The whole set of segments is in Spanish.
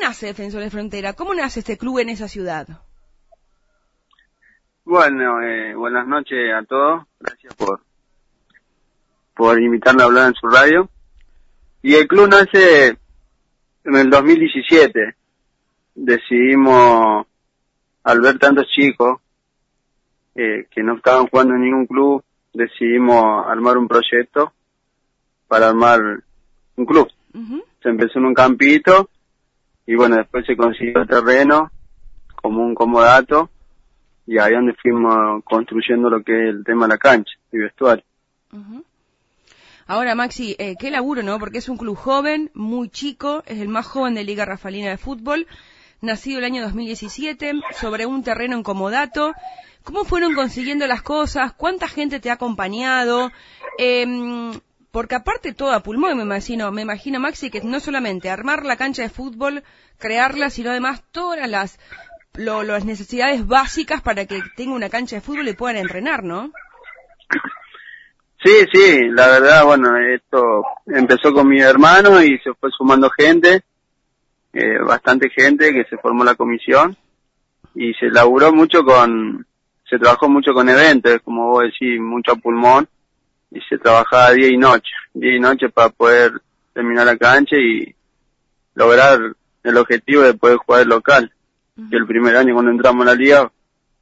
nace Defensores de Frontera? ¿Cómo nace este club en esa ciudad? Bueno, eh, buenas noches a todos. Gracias por, por invitarme a hablar en su radio. Y el club nace en el 2017. Decidimos, al ver tantos chicos eh, que no estaban jugando en ningún club, decidimos armar un proyecto para armar un club. Se empezó en un campito y bueno, después se consiguió terreno como un comodato y ahí donde fuimos construyendo lo que es el tema de la cancha y vestuario. Ahora, Maxi, eh, qué laburo, ¿no? Porque es un club joven, muy chico, es el más joven de Liga Rafalina de Fútbol, nacido el año 2017, sobre un terreno en comodato. ¿Cómo fueron consiguiendo las cosas? ¿Cuánta gente te ha acompañado? Eh, porque aparte todo a pulmón, me imagino, me imagino, Maxi, que no solamente armar la cancha de fútbol, crearla, sino además todas las las necesidades básicas para que tenga una cancha de fútbol y puedan entrenar, ¿no? Sí, sí, la verdad, bueno, esto empezó con mi hermano y se fue sumando gente, eh, bastante gente que se formó la comisión y se laburó mucho con, se trabajó mucho con eventos, como vos decís, mucho a pulmón y se trabajaba día y noche, día y noche para poder terminar la cancha y lograr el objetivo de poder jugar local que el primer año cuando entramos a la liga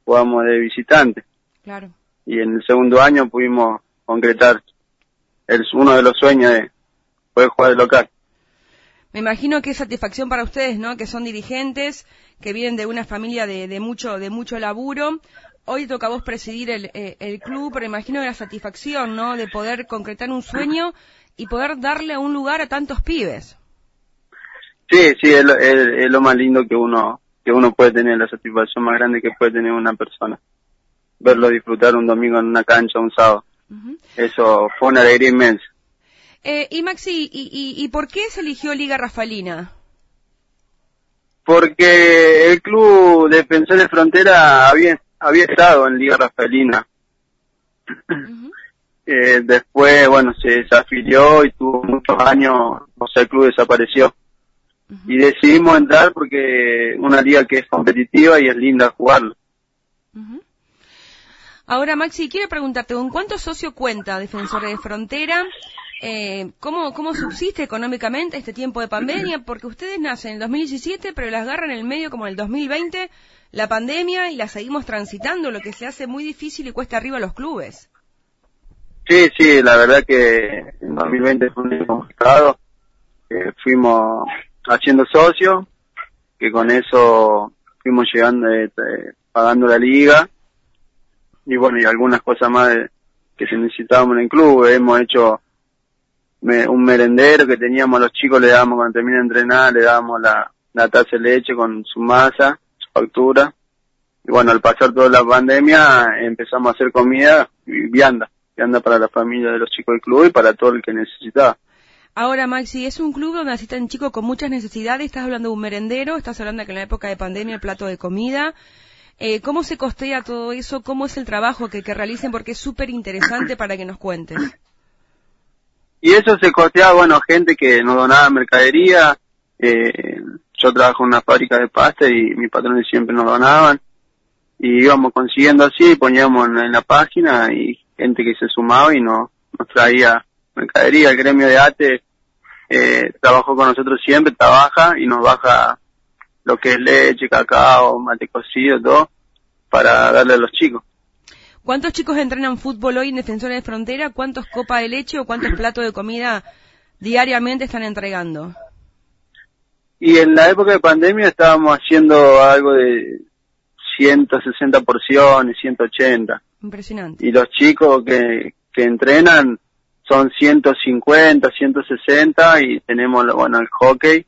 jugamos de visitante. Claro. Y en el segundo año pudimos concretar el, uno de los sueños de poder jugar de local. Me imagino que es satisfacción para ustedes, ¿no? Que son dirigentes, que vienen de una familia de, de mucho, de mucho laburo. Hoy toca a vos presidir el, eh, el club, pero imagino la satisfacción, ¿no? De poder concretar un sueño y poder darle un lugar a tantos pibes. Sí, sí, es es lo más lindo que uno que uno puede tener, la satisfacción más grande que puede tener una persona. Verlo disfrutar un domingo en una cancha, un sábado. Eso fue una alegría inmensa. Eh, y Maxi, ¿y, y, por qué se eligió Liga Rafalina? Porque el club Defensor de Frontera había, había estado en Liga Rafalina. eh, después, bueno, se desafilió y tuvo muchos años, o sea, el club desapareció y decidimos entrar porque una liga que es competitiva y es linda jugarlo. Ahora, Maxi, quiero preguntarte, ¿con cuántos socios cuenta Defensores de Frontera? Eh, ¿cómo, ¿Cómo subsiste económicamente este tiempo de pandemia? Porque ustedes nacen en el 2017, pero las agarran en el medio como en el 2020, la pandemia, y la seguimos transitando, lo que se hace muy difícil y cuesta arriba a los clubes. Sí, sí, la verdad que en 2020 fue un complicado. Eh, fuimos haciendo socio, que con eso fuimos llegando, eh, pagando la liga, y bueno, y algunas cosas más que se necesitábamos en el club. Hemos hecho un merendero que teníamos los chicos, le dábamos cuando termina de entrenar, le dábamos la, la taza de leche con su masa, su factura. Y bueno, al pasar toda la pandemia empezamos a hacer comida y vianda, vianda para la familia de los chicos del club y para todo el que necesitaba. Ahora, Maxi, es un club donde asisten chicos con muchas necesidades. Estás hablando de un merendero, estás hablando de que en la época de pandemia el plato de comida. Eh, ¿Cómo se costea todo eso? ¿Cómo es el trabajo que, que realicen? Porque es súper interesante para que nos cuentes. Y eso se costea, bueno, gente que nos donaba mercadería. Eh, yo trabajo en una fábrica de pasta y mis patrones siempre nos donaban. Y íbamos consiguiendo así, poníamos en, la página y gente que se sumaba y nos, nos traía mercadería, el gremio de ATE eh, trabajó con nosotros siempre, trabaja y nos baja lo que es leche, cacao, mate cocido, todo, para darle a los chicos. ¿Cuántos chicos entrenan fútbol hoy en Defensores de Frontera? ¿Cuántos copas de leche o cuántos platos de comida diariamente están entregando? Y en la época de pandemia estábamos haciendo algo de 160 porciones, 180. Impresionante. Y los chicos que, que entrenan son 150, 160 y tenemos, bueno, el hockey,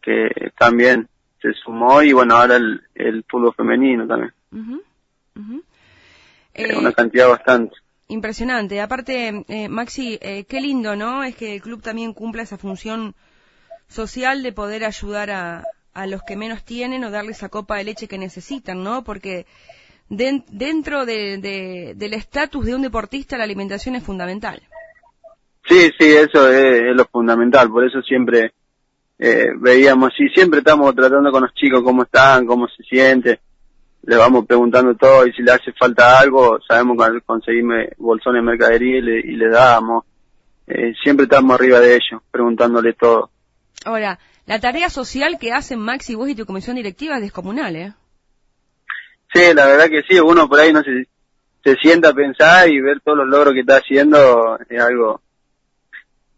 que también se sumó y bueno, ahora el, el fútbol femenino también. Es una eh, cantidad bastante. Impresionante. Aparte, eh, Maxi, eh, qué lindo, ¿no? Es que el club también cumpla esa función social de poder ayudar a, a los que menos tienen o darles esa copa de leche que necesitan, ¿no? Porque dentro de, del estatus de un deportista la alimentación es fundamental. Sí, sí, eso es, lo fundamental, por eso siempre eh, veíamos y siempre estamos tratando con los chicos cómo están, cómo se sienten, le vamos preguntando todo y si le hace falta algo, sabemos que conseguirme bolsones de mercadería y le, y le damos. Eh, siempre estamos arriba de ellos, preguntándole todo. Ahora, la tarea social que hacen Maxi, vos y tu comisión directiva es descomunal, ¿eh? Sí, la verdad que sí, uno por ahí no se, se sienta a pensar y ver todos los logros que está haciendo es algo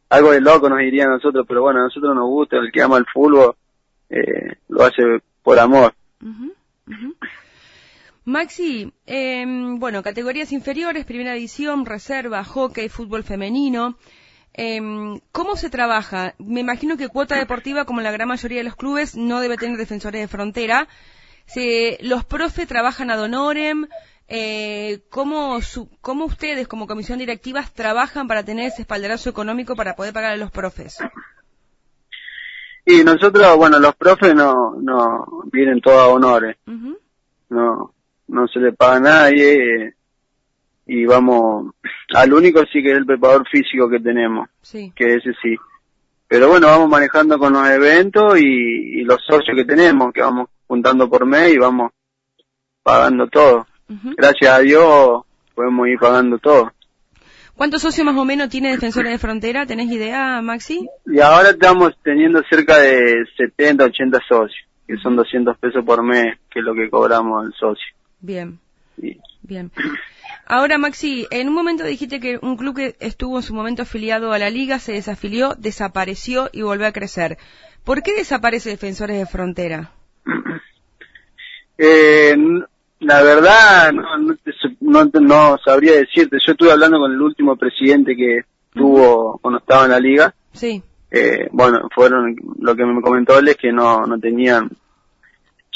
algo de loco nos diría a nosotros, pero bueno, a nosotros nos gusta, el que ama el fútbol eh, lo hace por amor. Maxi, eh, bueno, categorías inferiores, primera edición, reserva, hockey, fútbol femenino. Eh, ¿Cómo se trabaja? Me imagino que cuota deportiva, como la gran mayoría de los clubes, no debe tener defensores de frontera. Se, ¿Los profes trabajan ad honorem? Eh, ¿cómo, su, ¿Cómo ustedes, como comisión directiva, trabajan para tener ese espaldarazo económico para poder pagar a los profes? Y nosotros, bueno, los profes no, no vienen todos a honores. No, no se le paga a nadie. y vamos, al único sí que es el preparador físico que tenemos. Sí. Que ese sí. Pero bueno, vamos manejando con los eventos y, y los socios que tenemos, que vamos juntando por mes y vamos pagando todo. Gracias a Dios podemos ir pagando todo. ¿Cuántos socios más o menos tiene Defensores de Frontera? ¿Tenés idea, Maxi? Y ahora estamos teniendo cerca de 70, 80 socios, que son 200 pesos por mes, que es lo que cobramos al socio. Bien. Bien. Ahora, Maxi, en un momento dijiste que un club que estuvo en su momento afiliado a la liga se desafilió, desapareció y volvió a crecer. ¿Por qué desaparece Defensores de Frontera? Eh, la verdad, no, no, sabría decirte. Yo estuve hablando con el último presidente que tuvo cuando estaba en la liga. Sí. Eh, bueno, fueron, lo que me comentó él es que no, no tenían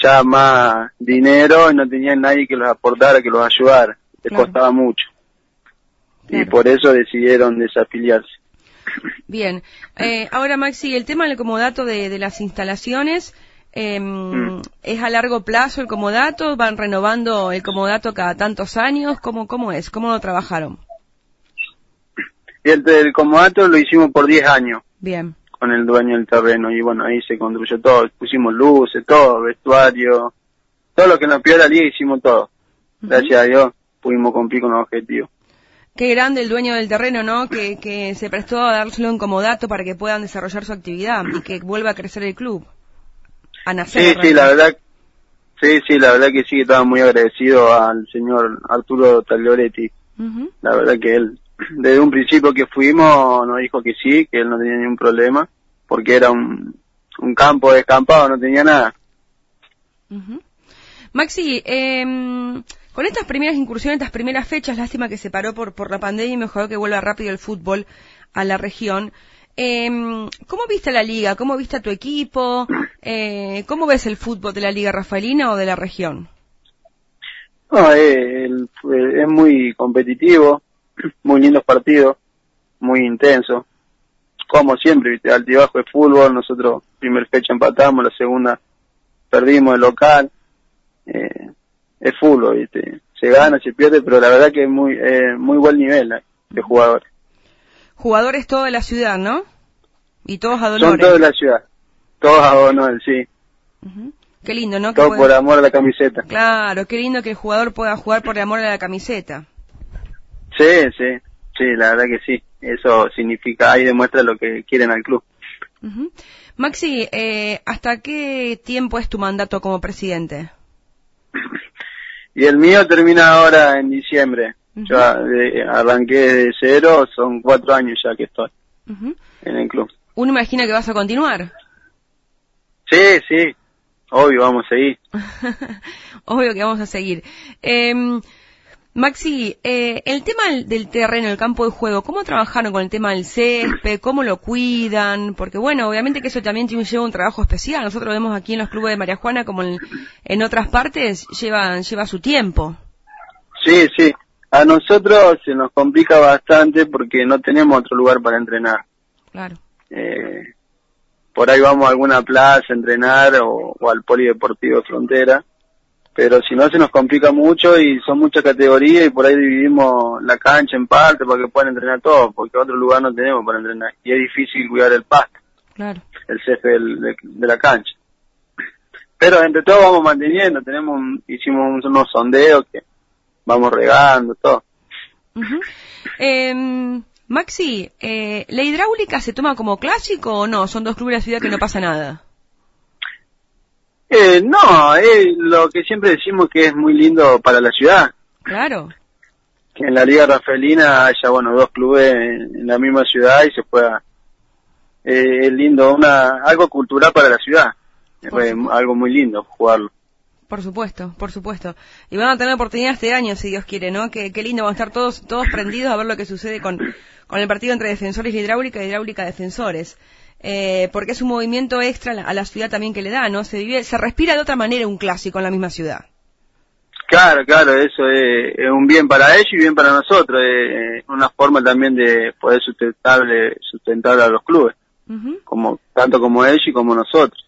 ya más dinero y no tenían nadie que los aportara, que los ayudara. Les costaba mucho. Y por eso decidieron desafiliarse. Bien. Eh, ahora, Maxi, el tema del comodato de, de las instalaciones, eh, ¿Es a largo plazo el comodato? ¿Van renovando el comodato cada tantos años? ¿Cómo, cómo es? ¿Cómo lo trabajaron? El, el comodato lo hicimos por 10 años. Bien. Con el dueño del terreno. Y bueno, ahí se construyó todo. Pusimos luces, todo, vestuario. Todo lo que nos pidió la liga hicimos todo. Gracias a Dios pudimos cumplir con los objetivos. Qué grande el dueño del terreno, ¿no? Que, que se prestó a dárselo un comodato para que puedan desarrollar su actividad y que vuelva a crecer el club. Sí, sí, la verdad, sí, sí, la verdad que sí, estaba muy agradecido al señor Arturo Taglioretti. La verdad que él, desde un principio que fuimos, nos dijo que sí, que él no tenía ningún problema, porque era un, un campo descampado, no tenía nada. Maxi, eh, con estas primeras incursiones, estas primeras fechas, lástima que se paró por, por la pandemia y mejor que vuelva rápido el fútbol a la región. Eh, ¿Cómo viste la liga? ¿Cómo viste a tu equipo? Eh, ¿Cómo ves el fútbol de la liga rafaelina o de la región? No, eh, es muy competitivo, muy lindos partidos, muy intenso. Como siempre, ¿viste? altibajo de fútbol, nosotros primer fecha empatamos, la segunda perdimos el local. Eh, es fútbol, ¿viste? se gana, se pierde, pero la verdad que es muy, muy buen nivel eh, de jugadores. Jugadores todos de la ciudad, ¿no? Y todos a Son todos de la ciudad. Todos a Donor, sí. Qué lindo, ¿no? Todo por amor a la camiseta. Claro, qué lindo que el jugador pueda jugar por amor a la camiseta. Sí, sí, sí, la verdad que sí. Eso significa, ahí demuestra lo que quieren al club. Maxi, eh, ¿hasta qué tiempo es tu mandato como presidente? y el mío termina ahora en diciembre. Yo arranqué de cero, son cuatro años ya que estoy en el club. ¿Uno imagina que vas a continuar? Sí, sí, obvio, vamos a seguir. obvio que vamos a seguir. Eh, Maxi, eh, el tema del terreno, el campo de juego, ¿cómo trabajaron con el tema del césped? ¿Cómo lo cuidan? Porque bueno, obviamente que eso también lleva un trabajo especial. Nosotros vemos aquí en los clubes de María Juana, como en, en otras partes, lleva, lleva su tiempo. Sí, sí. A nosotros se nos complica bastante porque no tenemos otro lugar para entrenar. Claro. Eh, por ahí vamos a alguna plaza a entrenar o, al polideportivo de frontera, pero si no se nos complica mucho y son muchas categorías y por ahí dividimos la cancha en parte para que puedan entrenar todos, porque otro lugar no tenemos para entrenar y es difícil cuidar el pasto. Claro. el césped de, de la cancha. Pero entre todos vamos manteniendo, tenemos un- hicimos unos sondeos que vamos regando, todo. Em, Maxi, eh, ¿la hidráulica se toma como clásico o no? Son dos clubes de la ciudad que no pasa nada. Eh, no, es lo que siempre decimos que es muy lindo para la ciudad, Claro. que en la Liga Rafaelina haya, bueno, dos clubes en, la misma ciudad y se pueda, eh, es lindo, una, algo cultural para la ciudad, supuesto. algo muy lindo jugarlo. Por supuesto, por supuesto. Y van a tener oportunidad este año, si Dios quiere, ¿no? Qué, qué lindo, van a estar todos, todos prendidos a ver lo que sucede con, con el partido entre defensores y hidráulica y hidráulica defensores. Eh, porque es un movimiento extra a la, ciudad también que le da, ¿no? Se vive, se respira de otra manera un clásico en la misma ciudad. Claro, claro, eso es, es un bien para ellos y bien para nosotros, es una forma también de poder sustentable, sustentar a los clubes, Ujú. como tanto como ellos y como nosotros.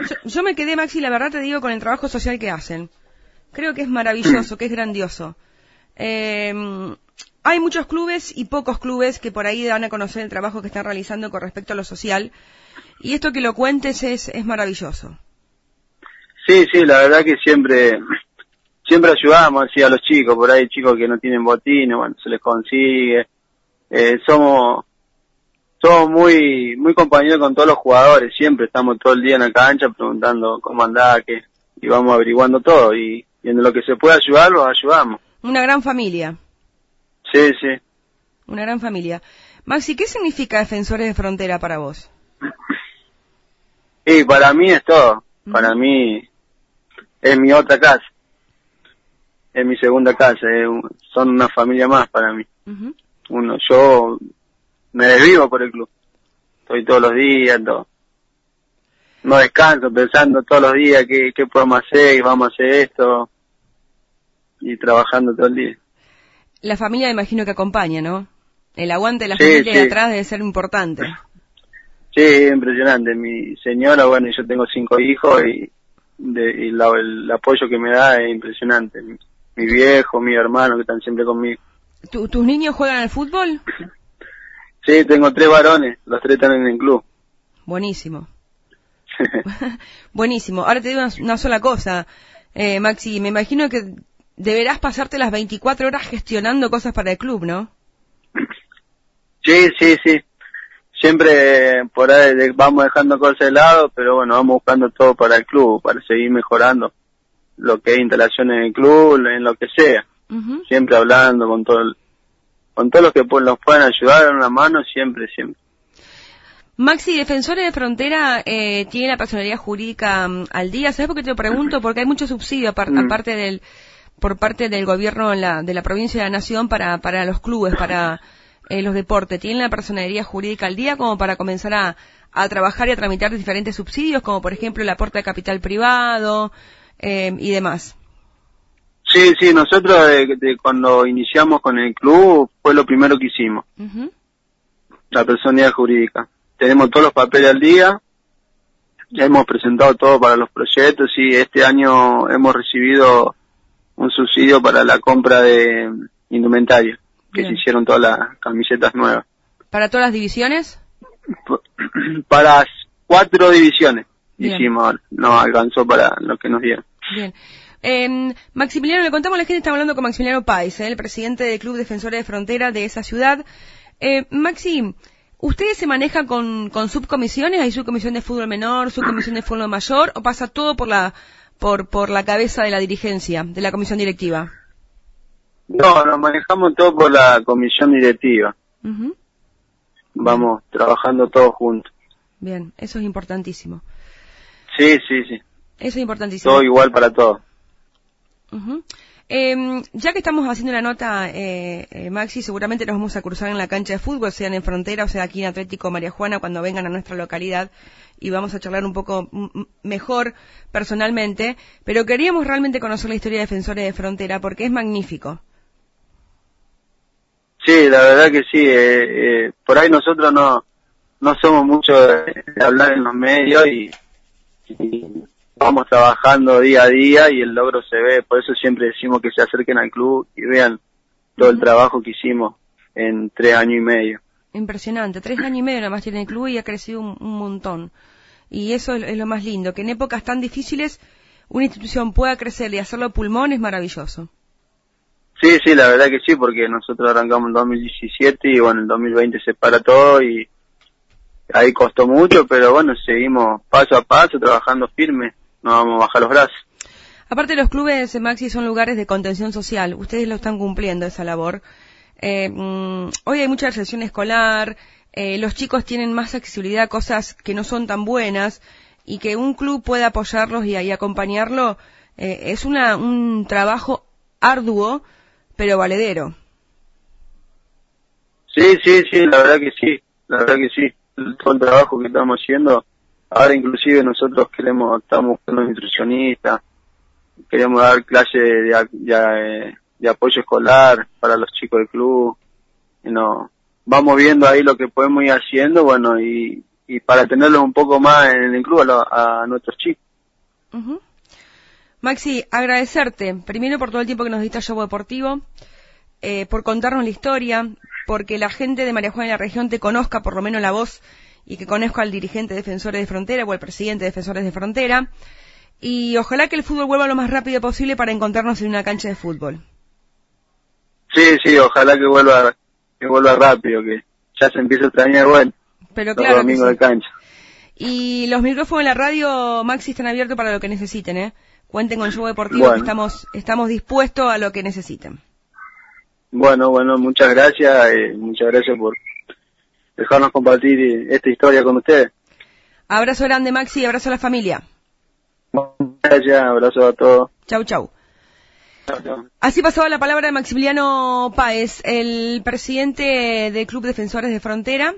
Yo, yo me quedé, Maxi, la verdad te digo, con el trabajo social que hacen. Creo que es maravilloso, que es grandioso. Eh, hay muchos clubes y pocos clubes que por ahí dan a conocer el trabajo que están realizando con respecto a lo social. Y esto que lo cuentes es, es maravilloso. Sí, sí, la verdad que siempre, siempre ayudamos así a los chicos, por ahí chicos que no tienen botines, bueno, se les consigue. Eh, somos, somos muy, muy compañeros con todos los jugadores, siempre estamos todo el día en la cancha preguntando cómo andá, qué, y vamos averiguando todo, y, y en lo que se puede ayudar, los ayudamos. Una gran familia. Sí, sí. Una gran familia. Maxi, ¿qué significa Defensores de Frontera para vos? Y para mí es todo. Para mí es mi otra casa. Es mi segunda casa. es un- son una familia más para mí. Ujú. Uno, yo me desvivo por el club. Estoy todos los días, todo. No descanso pensando todos los días qué, qué podemos hacer y vamos a hacer esto. Y trabajando todo el día. La familia imagino que acompaña, ¿no? El aguante de la Sí, familia de sí. atrás debe ser importante. Sí, es impresionante. Mi señora, bueno, yo tengo cinco hijos y, de, y la- el apoyo que me da es impresionante. Mi, mi viejo, mi hermano que están siempre conmigo. ¿Tu- ¿Tus niños juegan al fútbol? Sí, tengo tres varones, los tres están en el club. Buenísimo. Buenísimo. Ahora te digo una, una sola cosa, eh, Maxi. Me imagino que deberás pasarte las 24 horas gestionando cosas para el club, ¿no? sí, sí, sí. Siempre por ahí vamos dejando cosas de lado, pero bueno, vamos buscando todo para el club, para seguir mejorando lo que es instalación en el club, en lo que sea. Siempre hablando con todo el- con todos los que nos puedan ayudar, dar una mano, siempre, siempre. Maxi, Defensores de Frontera eh, tiene la personalidad jurídica mm, al día. ¿Sabes por qué te lo pregunto? Porque hay mucho subsidio Mm. aparte del por parte del gobierno la- de la provincia y de la nación para, para los clubes, para eh, los deportes. ¿Tienen la personalidad jurídica al día como para comenzar a, a trabajar y a tramitar diferentes subsidios, como por ejemplo el aporte de capital privado eh, y demás? Sí, sí, nosotros de- de cuando iniciamos con el club fue lo primero que hicimos, la personalidad jurídica. Tenemos todos los papeles al día, ya hemos presentado todo para los proyectos y este año hemos recibido un subsidio para la compra de indumentaria, que Bien. se hicieron todas las camisetas nuevas. ¿Para todas las divisiones? Para cuatro divisiones Bien. hicimos, no alcanzó para lo que nos dieron. Bien. Eh, Maximiliano, le contamos a la gente, estamos hablando con Maximiliano Pais, eh, el presidente del Club Defensores de Frontera de esa ciudad. Eh, Maxi, ¿ustedes se manejan con, con subcomisiones? ¿Hay subcomisión de fútbol menor, subcomisión de fútbol mayor? ¿O pasa todo por la, por, por la cabeza de la dirigencia, de la comisión directiva? No, nos manejamos todo por la comisión directiva. Ujú. Vamos trabajando todos juntos. Bien, eso es importantísimo. Sí, sí, sí. Eso es importantísimo. Todo igual para todos. Ujú. Eh, ya que estamos haciendo la nota, eh, eh, Maxi, seguramente nos vamos a cruzar en la cancha de fútbol, sean en frontera o sea aquí en Atlético María Juana, cuando vengan a nuestra localidad y vamos a charlar un poco mejor personalmente, pero queríamos realmente conocer la historia de Defensores de Frontera porque es magnífico. Sí, la verdad que sí. eh, eh, por ahí nosotros no no somos mucho de, hablar en los medios y vamos trabajando día a día y el logro se ve. Por eso siempre decimos que se acerquen al club y vean todo el trabajo que hicimos en tres años y medio. Impresionante. Tres años y medio nada más tiene el club y ha crecido un, montón. Y eso es, lo más lindo, que en épocas tan difíciles una institución pueda crecer y hacerlo pulmón es maravilloso. Sí, sí, la verdad que sí, porque nosotros arrancamos en 2017 y bueno, en 2020 se para todo y ahí costó mucho, pero bueno, seguimos paso a paso, trabajando firme, no vamos a bajar los brazos. Aparte los clubes, Maxi, son lugares de contención social, ustedes lo están cumpliendo esa labor. Eh, mm, hoy hay mucha recesión escolar, eh, los chicos tienen más accesibilidad a cosas que no son tan buenas y que un club pueda apoyarlos y, y acompañarlo eh, es una, un trabajo arduo, pero valedero. Sí, sí, sí, la verdad que sí, la verdad que sí todo el trabajo que estamos haciendo. Ahora inclusive nosotros queremos, estamos los nutricionistas, queremos dar clases de, de, apoyo escolar para los chicos del club. Y no, vamos viendo ahí lo que podemos ir haciendo, bueno, y, y para tenerlos un poco más en el club a, nuestros chicos. Maxi, agradecerte, primero por todo el tiempo que nos diste a Show Deportivo, eh, por contarnos la historia, porque la gente de María Juana en la región te conozca por lo menos la voz y que conozca al dirigente de Defensores de Frontera o al presidente de Defensores de Frontera. Y ojalá que el fútbol vuelva lo más rápido posible para encontrarnos en una cancha de fútbol. Sí, sí, ojalá que vuelva, que vuelva rápido, que ya se empiece a extrañar, bueno, Pero claro de cancha. Y los micrófonos en la radio, Maxi, están abiertos para lo que necesiten, ¿eh? Cuenten con el show deportivo, que estamos, estamos dispuestos a lo que necesiten. Bueno, bueno, muchas gracias, eh, muchas gracias por dejarnos compartir eh, esta historia con ustedes. Abrazo grande, Maxi, abrazo a la familia. Gracias, abrazo a todos. Chau, chau. Así pasaba la palabra de Maximiliano Páez, el presidente del Club Defensores de Frontera.